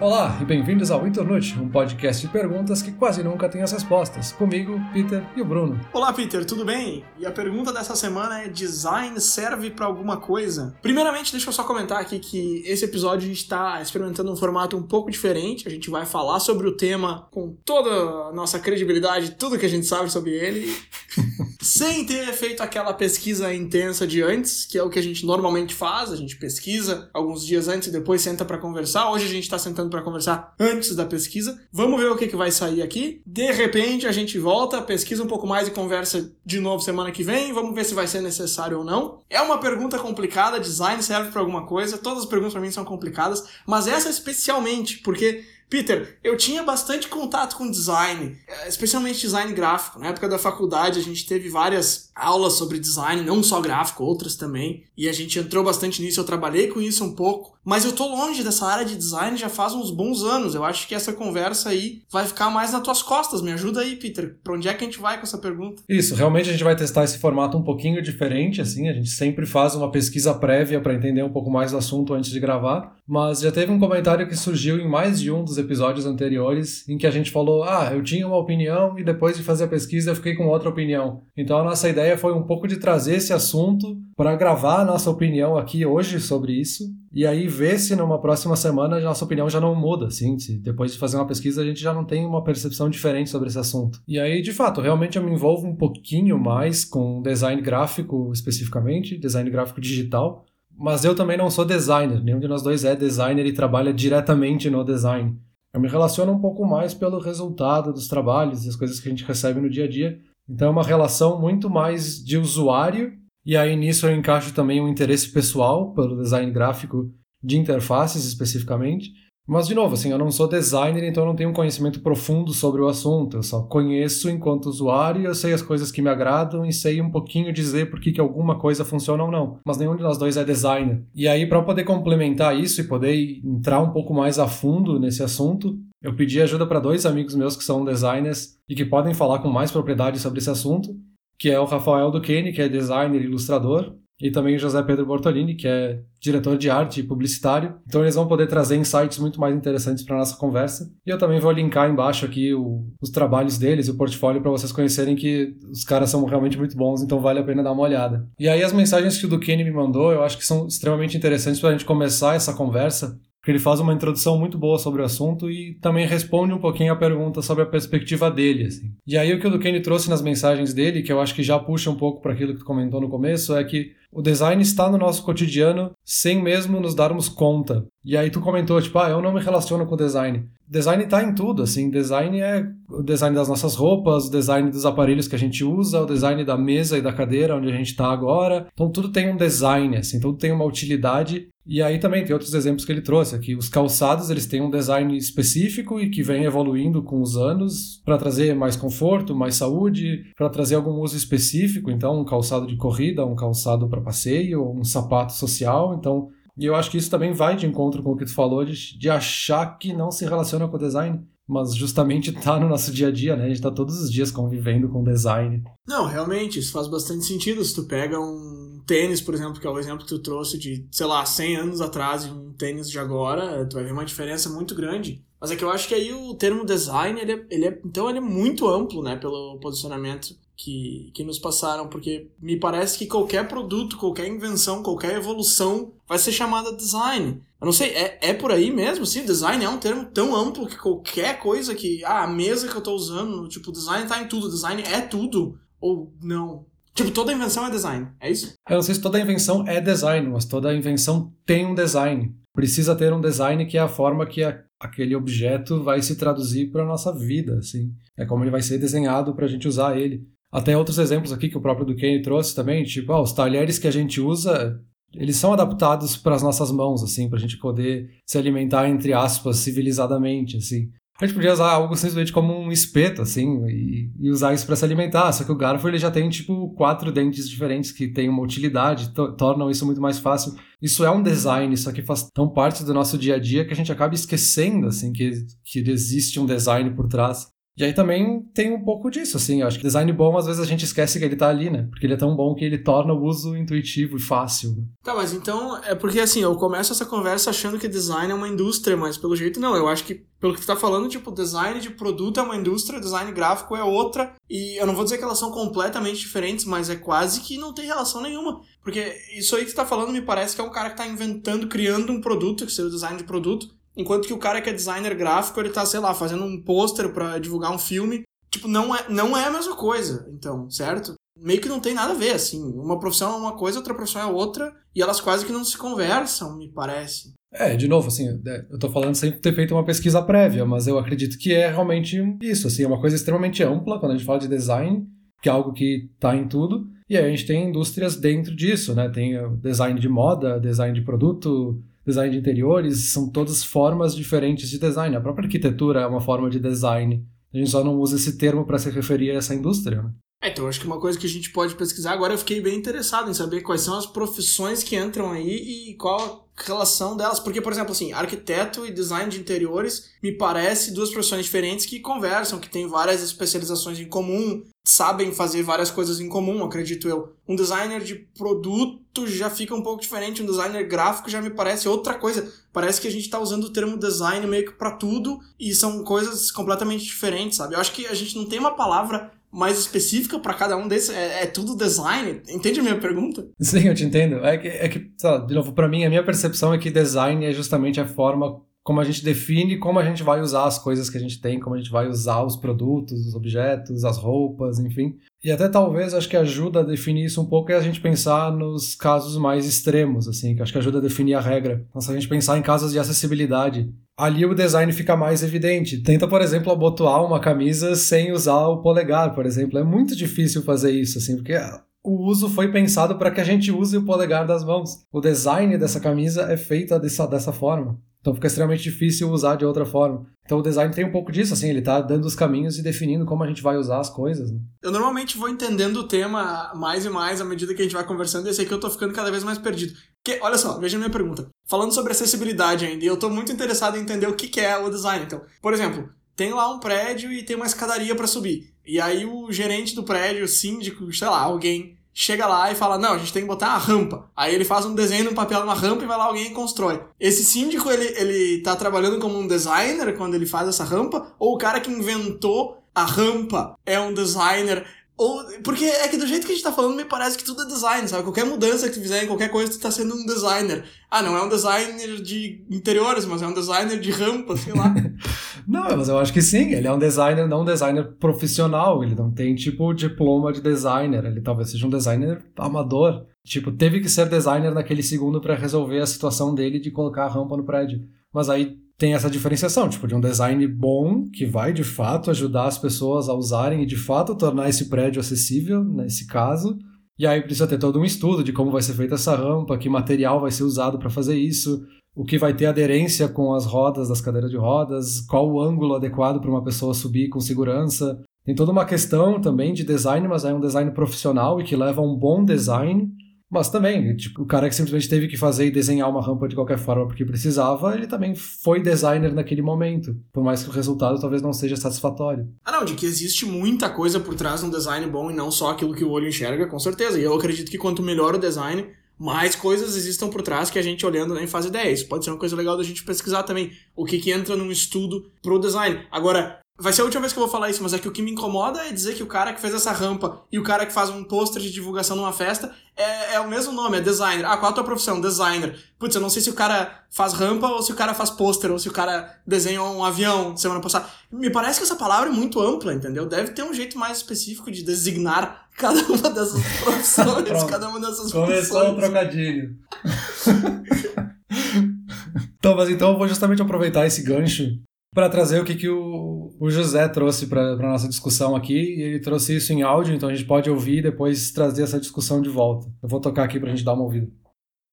Olá e bem-vindos ao Internet, um podcast de perguntas que quase nunca tem as respostas. Comigo, Peter e o Bruno. Olá, Peter, tudo bem? E a pergunta dessa semana é: design serve para alguma coisa? Primeiramente, deixa eu só comentar aqui que esse episódio a gente está experimentando um formato um pouco diferente. A gente vai falar sobre o tema com toda a nossa credibilidade, tudo que a gente sabe sobre ele, sem ter feito aquela pesquisa intensa de antes, que é o que a gente normalmente faz. A gente pesquisa alguns dias antes e depois senta para conversar. Hoje a gente está sentando para conversar antes da pesquisa. Vamos ver o que, que vai sair aqui. De repente a gente volta, pesquisa um pouco mais e conversa de novo semana que vem. Vamos ver se vai ser necessário ou não. É uma pergunta complicada, design serve para alguma coisa. Todas as perguntas para mim são complicadas, mas essa especialmente porque Peter, eu tinha bastante contato com design, eh, especialmente design gráfico. Na época da faculdade, a gente teve várias aulas sobre design, não só gráfico, outras também. E a gente entrou bastante nisso, eu trabalhei com isso um pouco. Mas eu tô longe dessa área de design já faz uns bons anos. Eu acho que essa conversa aí vai ficar mais nas tuas costas. Me ajuda aí, Peter. Pra onde é que a gente vai com essa pergunta? Isso, realmente a gente vai testar esse formato um pouquinho diferente, assim. A gente sempre faz uma pesquisa prévia para entender um pouco mais do assunto antes de gravar. Mas já teve um comentário que surgiu em mais de um dos episódios anteriores em que a gente falou: ah, eu tinha uma opinião e depois de fazer a pesquisa eu fiquei com outra opinião. Então a nossa ideia foi um pouco de trazer esse assunto para gravar a nossa opinião aqui hoje sobre isso e aí ver se numa próxima semana a nossa opinião já não muda, assim, se depois de fazer uma pesquisa a gente já não tem uma percepção diferente sobre esse assunto. E aí, de fato, realmente eu me envolvo um pouquinho mais com design gráfico especificamente, design gráfico digital, mas eu também não sou designer, nenhum de nós dois é designer e trabalha diretamente no design. Eu me relaciono um pouco mais pelo resultado dos trabalhos e as coisas que a gente recebe no dia a dia. Então é uma relação muito mais de usuário e aí nisso eu encaixo também um interesse pessoal pelo design gráfico de interfaces especificamente. Mas, de novo, assim, eu não sou designer, então eu não tenho um conhecimento profundo sobre o assunto. Eu só conheço enquanto usuário, eu sei as coisas que me agradam e sei um pouquinho dizer por que, que alguma coisa funciona ou não. Mas nenhum de nós dois é designer. E aí, para poder complementar isso e poder entrar um pouco mais a fundo nesse assunto, eu pedi ajuda para dois amigos meus que são designers e que podem falar com mais propriedade sobre esse assunto que é o Rafael Duquesne, que é designer e ilustrador, e também o José Pedro Bortolini, que é diretor de arte e publicitário. Então eles vão poder trazer insights muito mais interessantes para nossa conversa. E eu também vou linkar embaixo aqui o, os trabalhos deles, o portfólio, para vocês conhecerem que os caras são realmente muito bons, então vale a pena dar uma olhada. E aí as mensagens que o Duquesne me mandou, eu acho que são extremamente interessantes para a gente começar essa conversa, porque ele faz uma introdução muito boa sobre o assunto e também responde um pouquinho a pergunta sobre a perspectiva dele. Assim. E aí o que o Duquesne trouxe nas mensagens dele, que eu acho que já puxa um pouco para aquilo que tu comentou no começo, é que o design está no nosso cotidiano sem mesmo nos darmos conta. E aí tu comentou, tipo, ah, eu não me relaciono com design. Design está em tudo, assim, design é o design das nossas roupas, o design dos aparelhos que a gente usa, o design da mesa e da cadeira onde a gente está agora. Então tudo tem um design, assim, tudo tem uma utilidade e aí também tem outros exemplos que ele trouxe aqui. Os calçados, eles têm um design específico e que vem evoluindo com os anos para trazer mais conforto, mais saúde, para trazer algum uso específico. Então, um calçado de corrida, um calçado para passeio, um sapato social. Então, e eu acho que isso também vai de encontro com o que tu falou de, de achar que não se relaciona com o design mas justamente tá no nosso dia a dia, né? A gente tá todos os dias convivendo com design. Não, realmente, isso faz bastante sentido. Se tu pega um tênis, por exemplo, que é o exemplo que tu trouxe de, sei lá, 100 anos atrás e um tênis de agora, tu vai ver uma diferença muito grande. Mas é que eu acho que aí o termo design, ele é, ele é, então ele é muito amplo, né, pelo posicionamento que, que nos passaram, porque me parece que qualquer produto, qualquer invenção, qualquer evolução vai ser chamada design. Eu não sei, é, é por aí mesmo? Sim, design é um termo tão amplo que qualquer coisa que. Ah, a mesa que eu tô usando, tipo, design tá em tudo, design é tudo. Ou não? Tipo, toda invenção é design, é isso? Eu não sei se toda invenção é design, mas toda invenção tem um design. Precisa ter um design que é a forma que a, aquele objeto vai se traduzir para nossa vida, assim. É como ele vai ser desenhado para a gente usar ele. Até outros exemplos aqui que o próprio Duquesne trouxe também, tipo, ah, os talheres que a gente usa, eles são adaptados para as nossas mãos, assim, para a gente poder se alimentar, entre aspas, civilizadamente, assim. A gente podia usar algo simplesmente como um espeto, assim, e, e usar isso para se alimentar. Só que o garfo ele já tem, tipo, quatro dentes diferentes que têm uma utilidade, to tornam isso muito mais fácil. Isso é um design, isso aqui faz tão parte do nosso dia a dia que a gente acaba esquecendo, assim, que, que existe um design por trás. E aí também tem um pouco disso, assim, eu acho que design bom, às vezes a gente esquece que ele tá ali, né? Porque ele é tão bom que ele torna o uso intuitivo e fácil. Tá, mas então, é porque assim, eu começo essa conversa achando que design é uma indústria, mas pelo jeito não, eu acho que, pelo que tu tá falando, tipo, design de produto é uma indústria, design gráfico é outra, e eu não vou dizer que elas são completamente diferentes, mas é quase que não tem relação nenhuma. Porque isso aí que tu tá falando me parece que é um cara que tá inventando, criando um produto, que seria o design de produto, Enquanto que o cara que é designer gráfico, ele tá, sei lá, fazendo um pôster para divulgar um filme. Tipo, não é, não é a mesma coisa, então, certo? Meio que não tem nada a ver, assim. Uma profissão é uma coisa, outra profissão é outra, e elas quase que não se conversam, me parece. É, de novo, assim, é, eu tô falando sem ter feito uma pesquisa prévia, mas eu acredito que é realmente isso, assim, é uma coisa extremamente ampla quando a gente fala de design, que é algo que tá em tudo, e aí a gente tem indústrias dentro disso, né? Tem design de moda, design de produto, design de interiores, são todas formas diferentes de design. A própria arquitetura é uma forma de design. A gente só não usa esse termo para se referir a essa indústria. Né? É, então acho que uma coisa que a gente pode pesquisar agora, eu fiquei bem interessado em saber quais são as profissões que entram aí e qual a relação delas. Porque, por exemplo, assim, arquiteto e design de interiores me parece duas profissões diferentes que conversam, que têm várias especializações em comum, sabem fazer várias coisas em comum, acredito eu. Um designer de produto já fica um pouco diferente, um designer gráfico já me parece outra coisa. Parece que a gente está usando o termo design meio que para tudo e são coisas completamente diferentes, sabe? Eu acho que a gente não tem uma palavra mais específica para cada um desses? É, é, tudo design? Entende a minha pergunta? Sim, eu te entendo. É que, é que de novo, para mim, a minha percepção é que design é justamente a forma como a gente define como a gente vai usar as coisas que a gente tem, como a gente vai usar os produtos, os objetos, as roupas, enfim. E até talvez acho que ajuda a definir isso um pouco é a gente pensar nos casos mais extremos, assim, que acho que ajuda a definir a regra. Então, se a gente pensar em casos de acessibilidade, ali o design fica mais evidente. Tenta, por exemplo, abotoar uma camisa sem usar o polegar, por exemplo. É muito difícil fazer isso, assim, porque o uso foi pensado para que a gente use o polegar das mãos. O design dessa camisa é feito dessa, dessa forma. Então fica extremamente difícil usar de outra forma. Então o design tem um pouco disso, assim, ele tá dando os caminhos e definindo como a gente vai usar as coisas. Né? Eu normalmente vou entendendo o tema mais e mais à medida que a gente vai conversando, e esse aqui eu tô ficando cada vez mais perdido. Porque, olha só, veja minha pergunta. Falando sobre acessibilidade ainda, e eu tô muito interessado em entender o que, que é o design. Então, por exemplo, tem lá um prédio e tem uma escadaria para subir. E aí o gerente do prédio, o síndico, sei lá, alguém chega lá e fala: Não, a gente tem que botar a rampa. Aí ele faz um desenho no papel numa rampa e vai lá alguém e constrói. Esse síndico, ele, ele tá trabalhando como um designer quando ele faz essa rampa? Ou o cara que inventou a rampa é um designer? Ou, porque é que do jeito que a gente tá falando, me parece que tudo é design, sabe? Qualquer mudança que tu fizer em qualquer coisa, tu tá sendo um designer. Ah, não é um designer de interiores, mas é um designer de rampa, sei lá. não, mas eu acho que sim. Ele é um designer, não um designer profissional. Ele não tem, tipo, diploma de designer. Ele talvez seja um designer amador. Tipo, teve que ser designer naquele segundo para resolver a situação dele de colocar a rampa no prédio. Mas aí tem essa diferenciação, tipo, de um design bom que vai de fato ajudar as pessoas a usarem e de fato tornar esse prédio acessível, nesse caso. E aí precisa ter todo um estudo de como vai ser feita essa rampa, que material vai ser usado para fazer isso, o que vai ter aderência com as rodas das cadeiras de rodas, qual o ângulo adequado para uma pessoa subir com segurança. Tem toda uma questão também de design, mas é um design profissional e que leva a um bom design mas também, tipo, o cara que simplesmente teve que fazer e desenhar uma rampa de qualquer forma porque precisava, ele também foi designer naquele momento. Por mais que o resultado talvez não seja satisfatório. Ah, não, de que existe muita coisa por trás de um design bom e não só aquilo que o olho enxerga, com certeza. E eu acredito que quanto melhor o design, mais coisas existam por trás que a gente olhando nem faz ideia. Isso pode ser uma coisa legal da gente pesquisar também. O que, que entra num estudo pro design. Agora, Vai ser a última vez que eu vou falar isso, mas é que o que me incomoda é dizer que o cara que fez essa rampa e o cara que faz um pôster de divulgação numa festa é, é, o mesmo nome, é designer. Ah, qual a tua profissão? Designer. Putz, eu não sei se o cara faz rampa ou se o cara faz pôster ou se o cara desenha um avião semana passada. Me parece que essa palavra é muito ampla, entendeu? Deve ter um jeito mais específico de designar cada uma dessas profissões, cada uma dessas Começou o trocadilho. então, mas então eu vou justamente aproveitar esse gancho para trazer o que, que o, o José trouxe para a nossa discussão aqui. E ele trouxe isso em áudio, então a gente pode ouvir e depois trazer essa discussão de volta. Eu vou tocar aqui para a gente dar uma ouvida.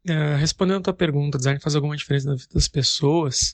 É, respondendo a tua pergunta, design faz alguma diferença na vida das pessoas?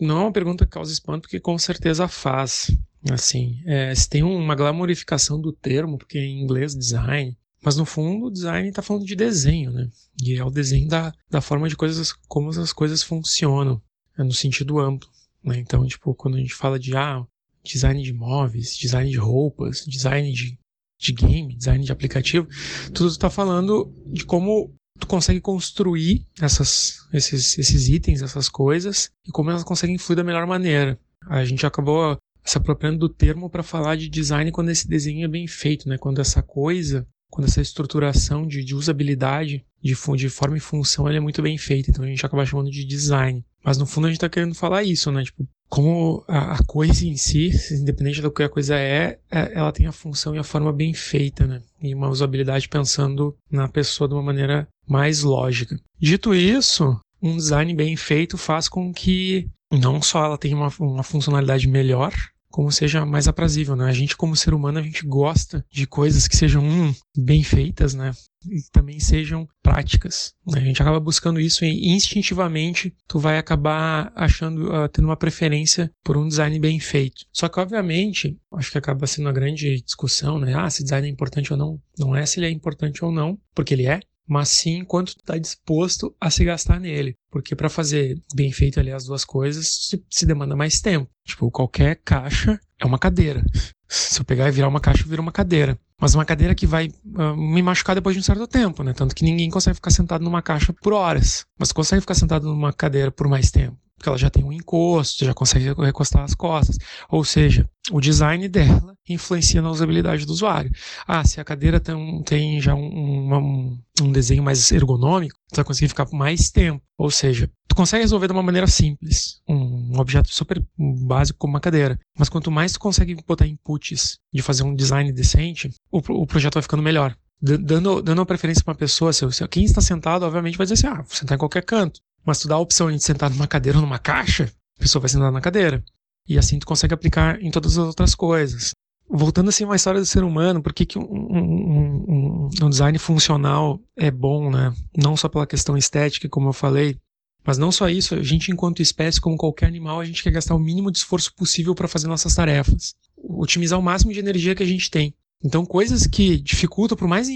Não é uma pergunta que causa espanto, porque com certeza faz. Assim, é, se tem uma glamorificação do termo, porque em inglês design, mas no fundo o design está falando de desenho, né? E é o desenho da, da forma de coisas, como as coisas funcionam, é no sentido amplo. Né? Então, tipo, quando a gente fala de ah, design de móveis, design de roupas, design de, de game, design de aplicativo, tudo está falando de como tu consegue construir essas, esses, esses itens, essas coisas, e como elas conseguem fluir da melhor maneira. A gente acabou se apropriando do termo para falar de design quando esse desenho é bem feito, né? Quando essa coisa, quando essa estruturação de, de usabilidade, de, de forma e função, é muito bem feita. Então a gente acaba chamando de design. Mas no fundo a gente está querendo falar isso, né? Tipo, como a, a, coisa em si, independente do que a coisa é, é, ela tem a função e a forma bem feita, né? E uma usabilidade pensando na pessoa de uma maneira mais lógica. Dito isso, um design bem feito faz com que não só ela tenha uma, uma funcionalidade melhor, como seja mais aprazível, né? A gente como ser humano, a gente gosta de coisas que sejam um, bem feitas, né? E também sejam práticas. Né? A gente acaba buscando isso e instintivamente tu vai acabar achando, uh, tendo uma preferência por um design bem feito. Só que obviamente, acho que acaba sendo uma grande discussão, né? Ah, se design é importante ou não. Não é se ele é importante ou não, porque ele é, mas sim quanto tu está disposto a se gastar nele. Porque para fazer bem feito ali as duas coisas, se, demanda mais tempo. Tipo, qualquer caixa é uma cadeira. Se eu pegar e virar uma caixa, vira uma cadeira. Mas uma cadeira que vai uh, me machucar depois de um certo tempo, né? Tanto que ninguém consegue ficar sentado numa caixa por horas. Mas consegue ficar sentado numa cadeira por mais tempo porque ela já tem um encosto, já consegue recostar as costas. Ou seja, o design dela influencia na usabilidade do usuário. Ah, se a cadeira tem, tem já um, um, um desenho mais ergonômico, você vai conseguir ficar por mais tempo. Ou seja, tu consegue resolver de uma maneira simples, um objeto super básico como uma cadeira. Mas quanto mais tu consegue botar inputs de fazer um design decente, o, o projeto vai ficando melhor dando, dando uma preferência para uma pessoa, se, se, quem está sentado, obviamente, vai dizer assim: ah, vou sentar em qualquer canto. Mas tu dá a opção de sentar numa cadeira ou numa caixa, a pessoa vai sentar na cadeira. E assim tu consegue aplicar em todas as outras coisas. Voltando assim uma história do ser humano, por que, que um, um, um, um design funcional é bom, né? Não só pela questão estética, como eu falei, mas não só isso, a gente, enquanto espécie, como qualquer animal, a gente quer gastar o mínimo de esforço possível para fazer nossas tarefas. Otimizar o máximo de energia que a gente tem. Então, coisas que dificultam, por mais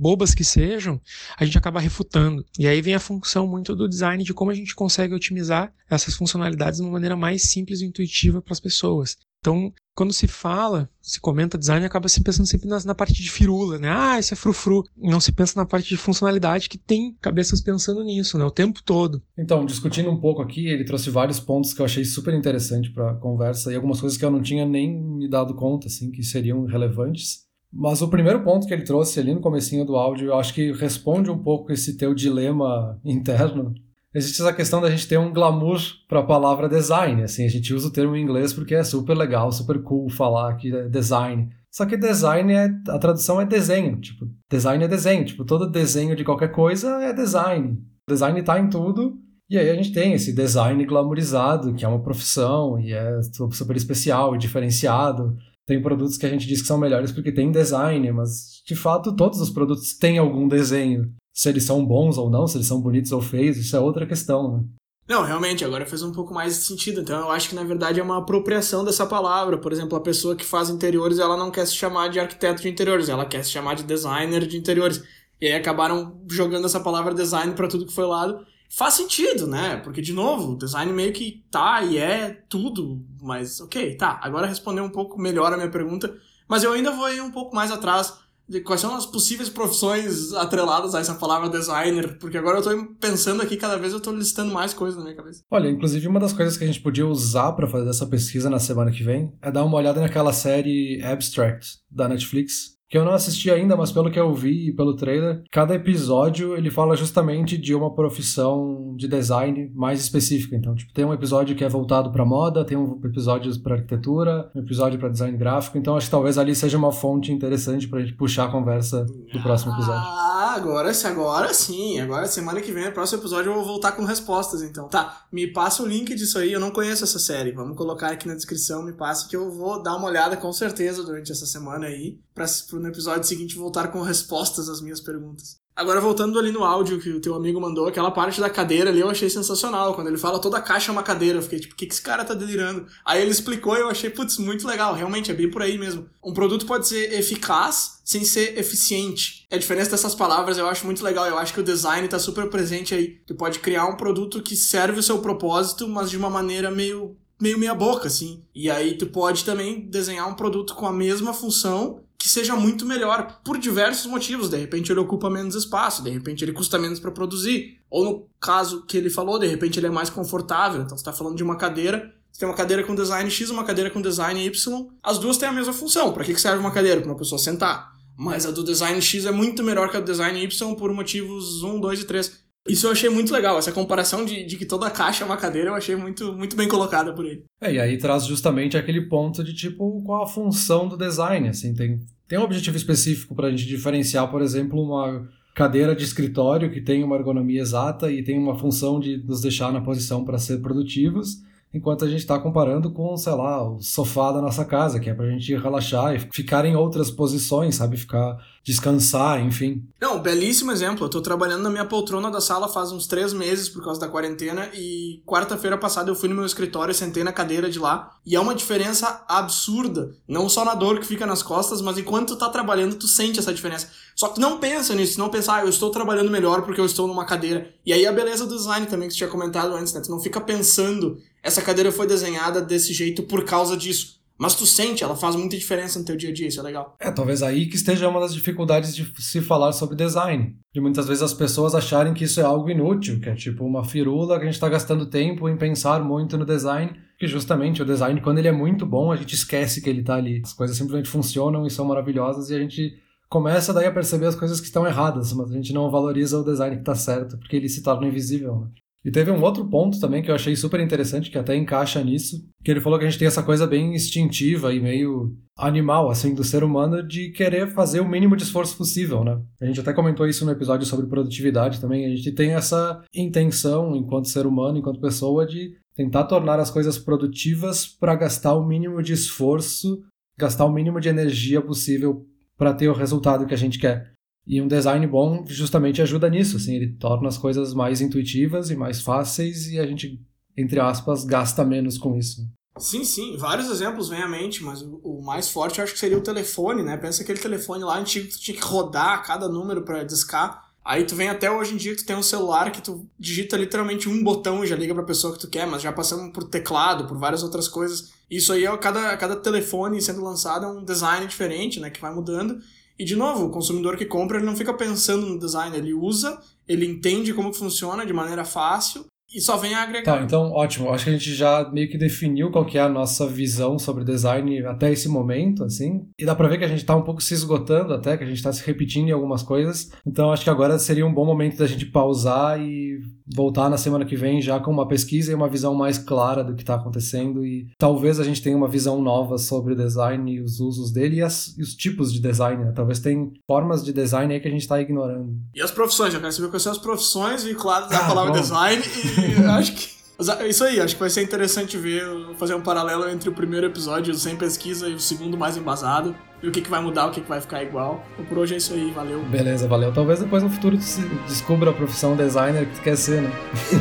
bobas que sejam, a gente acaba refutando. E aí vem a função muito do design de como a gente consegue otimizar essas funcionalidades de uma maneira mais simples e intuitiva para as pessoas. Então, quando se fala, se comenta design, acaba se pensando sempre na, na, parte de firula, né? Ah, isso é frufru. Não se pensa na parte de funcionalidade que tem cabeças pensando nisso, né? O tempo todo. Então, discutindo um pouco aqui, ele trouxe vários pontos que eu achei super interessante para conversa e algumas coisas que eu não tinha nem me dado conta, assim, que seriam relevantes. Mas o primeiro ponto que ele trouxe ali no comecinho do áudio, eu acho que responde um pouco esse teu dilema interno existe essa questão da gente ter um glamour para a palavra design. Assim, a gente usa o termo em inglês porque é super legal, super cool falar que é design. Só que design é a tradução é desenho, tipo, design é desenho, tipo, todo desenho de qualquer coisa é design. Design está em tudo. E aí a gente tem esse design glamourizado, que é uma profissão e é super especial e diferenciado. Tem produtos que a gente diz que são melhores porque tem design, mas de fato todos os produtos têm algum desenho se eles são bons ou não, se eles são bonitos ou feios, isso é outra questão, né? Não, realmente, agora fez um pouco mais de sentido. Então, eu acho que na verdade é uma apropriação dessa palavra. Por exemplo, a pessoa que faz interiores, ela não quer se chamar de arquiteto de interiores, ela quer se chamar de designer de interiores. E aí acabaram jogando essa palavra design para tudo que foi lado. Faz sentido, né? Porque, de novo, design meio que tá e é tudo. Mas, ok, tá. Agora responder um pouco melhor a minha pergunta. Mas eu ainda vou ir um pouco mais atrás de quais são as possíveis profissões atreladas a essa palavra designer, porque agora eu tô pensando aqui, cada vez eu tô listando mais coisas na minha cabeça. Olha, inclusive uma das coisas que a gente podia usar para fazer essa pesquisa na semana que vem é dar uma olhada naquela série Abstract da Netflix, que eu não assisti ainda, mas pelo que eu vi pelo trailer, cada episódio ele fala justamente de uma profissão de design mais específica. Então, tipo, tem um episódio que é voltado para moda, tem um episódio para arquitetura, um episódio para design gráfico. Então, acho que talvez ali seja uma fonte interessante para a gente puxar a conversa do próximo episódio. Ah, agora, agora sim. Agora, semana que vem, no próximo episódio, eu vou voltar com respostas, então. Tá, me passa o link disso aí. Eu não conheço essa série. Vamos colocar aqui na descrição, me passe que eu vou dar uma olhada com certeza durante essa semana aí, para no episódio seguinte voltar com respostas às minhas perguntas. Agora, voltando ali no áudio que o teu amigo mandou, aquela parte da cadeira ali eu achei sensacional. Quando ele fala toda a caixa é uma cadeira, eu fiquei tipo, o que, que esse cara tá delirando? Aí ele explicou e eu achei, putz, muito legal. Realmente, é bem por aí mesmo. Um produto pode ser eficaz sem ser eficiente. A diferença dessas palavras eu acho muito legal. Eu acho que o design tá super presente aí. Tu pode criar um produto que serve o seu propósito, mas de uma maneira meio meio meia boca, assim. E aí tu pode também desenhar um produto com a mesma função que seja muito melhor por diversos motivos. De repente ele ocupa menos espaço, de repente ele custa menos para produzir. Ou no caso que ele falou, de repente ele é mais confortável. Então você está falando de uma cadeira, você tem uma cadeira com design X, uma cadeira com design Y. As duas têm a mesma função. Para que serve uma cadeira? Para uma pessoa sentar. Mas a do design X é muito melhor que a do design Y por motivos 1, 2 e 3. Isso eu achei muito legal, essa comparação de, de que toda a caixa é uma cadeira, eu achei muito, muito bem colocada por ele. É, e aí traz justamente aquele ponto de tipo, qual a função do design, assim, tem, tem um objetivo específico para a gente diferenciar, por exemplo, uma cadeira de escritório que tem uma ergonomia exata e tem uma função de nos deixar na posição para ser produtivos, enquanto a gente está comparando com, sei lá, o sofá da nossa casa, que é para a gente relaxar e ficar em outras posições, sabe? Ficar, descansar, enfim. Não, belíssimo exemplo. Eu tô trabalhando na minha poltrona da sala faz uns três meses por causa da quarentena e quarta-feira passada eu fui no meu escritório, sentei na cadeira de lá e é uma diferença absurda. Não só na dor que fica nas costas, mas enquanto tu tá trabalhando, tu sente essa diferença. Só que não pensa nisso, não pensa, ah, eu estou trabalhando melhor porque eu estou numa cadeira. E aí a beleza do design também que você tinha comentado antes, né? Tu não fica pensando, essa cadeira foi desenhada desse jeito por causa disso. Mas tu sente, ela faz muita diferença no teu dia a dia, isso é legal. É, talvez aí que esteja uma das dificuldades de se falar sobre design. De muitas vezes as pessoas acharem que isso é algo inútil, que é tipo uma firula que a gente está gastando tempo em pensar muito no design, que justamente o design, quando ele é muito bom, a gente esquece que ele está ali. As coisas simplesmente funcionam e são maravilhosas e a gente começa daí a perceber as coisas que estão erradas, mas a gente não valoriza o design que está certo, porque ele se torna invisível. Né? E teve um outro ponto também que eu achei super interessante, que até encaixa nisso, que ele falou que a gente tem essa coisa bem instintiva e meio animal, assim, do ser humano de querer fazer o mínimo de esforço possível, né? A gente até comentou isso no episódio sobre produtividade também, a gente tem essa intenção, enquanto ser humano, enquanto pessoa, de tentar tornar as coisas produtivas para gastar o mínimo de esforço, gastar o mínimo de energia possível para ter o resultado que a gente quer. E um design bom justamente ajuda nisso, assim, ele torna as coisas mais intuitivas e mais fáceis e a gente, entre aspas, gasta menos com isso. Sim, sim, vários exemplos vêm à mente, mas o, mais forte eu acho que seria o telefone, né? Pensa aquele telefone lá antigo que tu tinha que rodar cada número para discar. Aí tu vem até hoje em dia que tu tem um celular que tu digita literalmente um botão e já liga pra pessoa que tu quer, mas já passamos por teclado, por várias outras coisas. Isso aí é cada, cada telefone sendo lançado é um design diferente, né? Que vai mudando. E, de novo, o consumidor que compra, ele não fica pensando no design, ele usa, ele entende como funciona de maneira fácil e só vem a agregar. Tá, então ótimo. Acho que a gente já meio que definiu qual que é a nossa visão sobre design até esse momento, assim. E dá pra ver que a gente tá um pouco se esgotando até, que a gente tá se repetindo em algumas coisas. Então acho que agora seria um bom momento da gente pausar e voltar na semana que vem já com uma pesquisa e uma visão mais clara do que tá acontecendo. E talvez a gente tenha uma visão nova sobre o design e os usos dele e, as, e os tipos de design, né? Talvez tem formas de design aí que a gente tá ignorando. E as profissões, eu quero saber quais são as profissões vinculadas à ah, palavra bom. design e acho que. Isso aí, acho que vai ser interessante ver, fazer um paralelo entre o primeiro episódio sem pesquisa e o segundo mais embasado. E o que, que vai mudar, o que, que vai ficar igual. Então, por hoje é isso aí, valeu. Beleza, valeu. Talvez depois no futuro tu descubra a profissão designer que tu quer ser, né?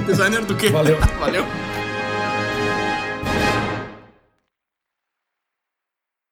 Designer do quê? Valeu. valeu.